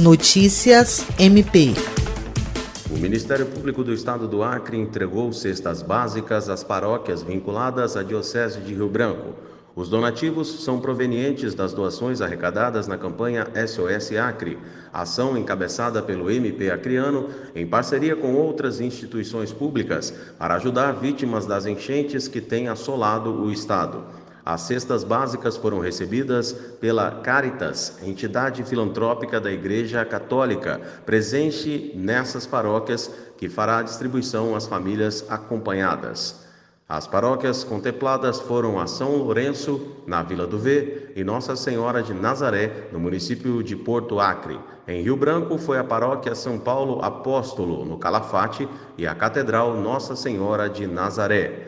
Notícias MP. O Ministério Público do Estado do Acre entregou cestas básicas às paróquias vinculadas à Diocese de Rio Branco. Os donativos são provenientes das doações arrecadadas na campanha SOS Acre, ação encabeçada pelo MP Acreano em parceria com outras instituições públicas para ajudar vítimas das enchentes que têm assolado o Estado. As cestas básicas foram recebidas pela Caritas, entidade filantrópica da Igreja Católica, presente nessas paróquias, que fará a distribuição às famílias acompanhadas. As paróquias contempladas foram a São Lourenço, na Vila do V, e Nossa Senhora de Nazaré, no município de Porto Acre. Em Rio Branco foi a paróquia São Paulo Apóstolo, no Calafate, e a Catedral Nossa Senhora de Nazaré.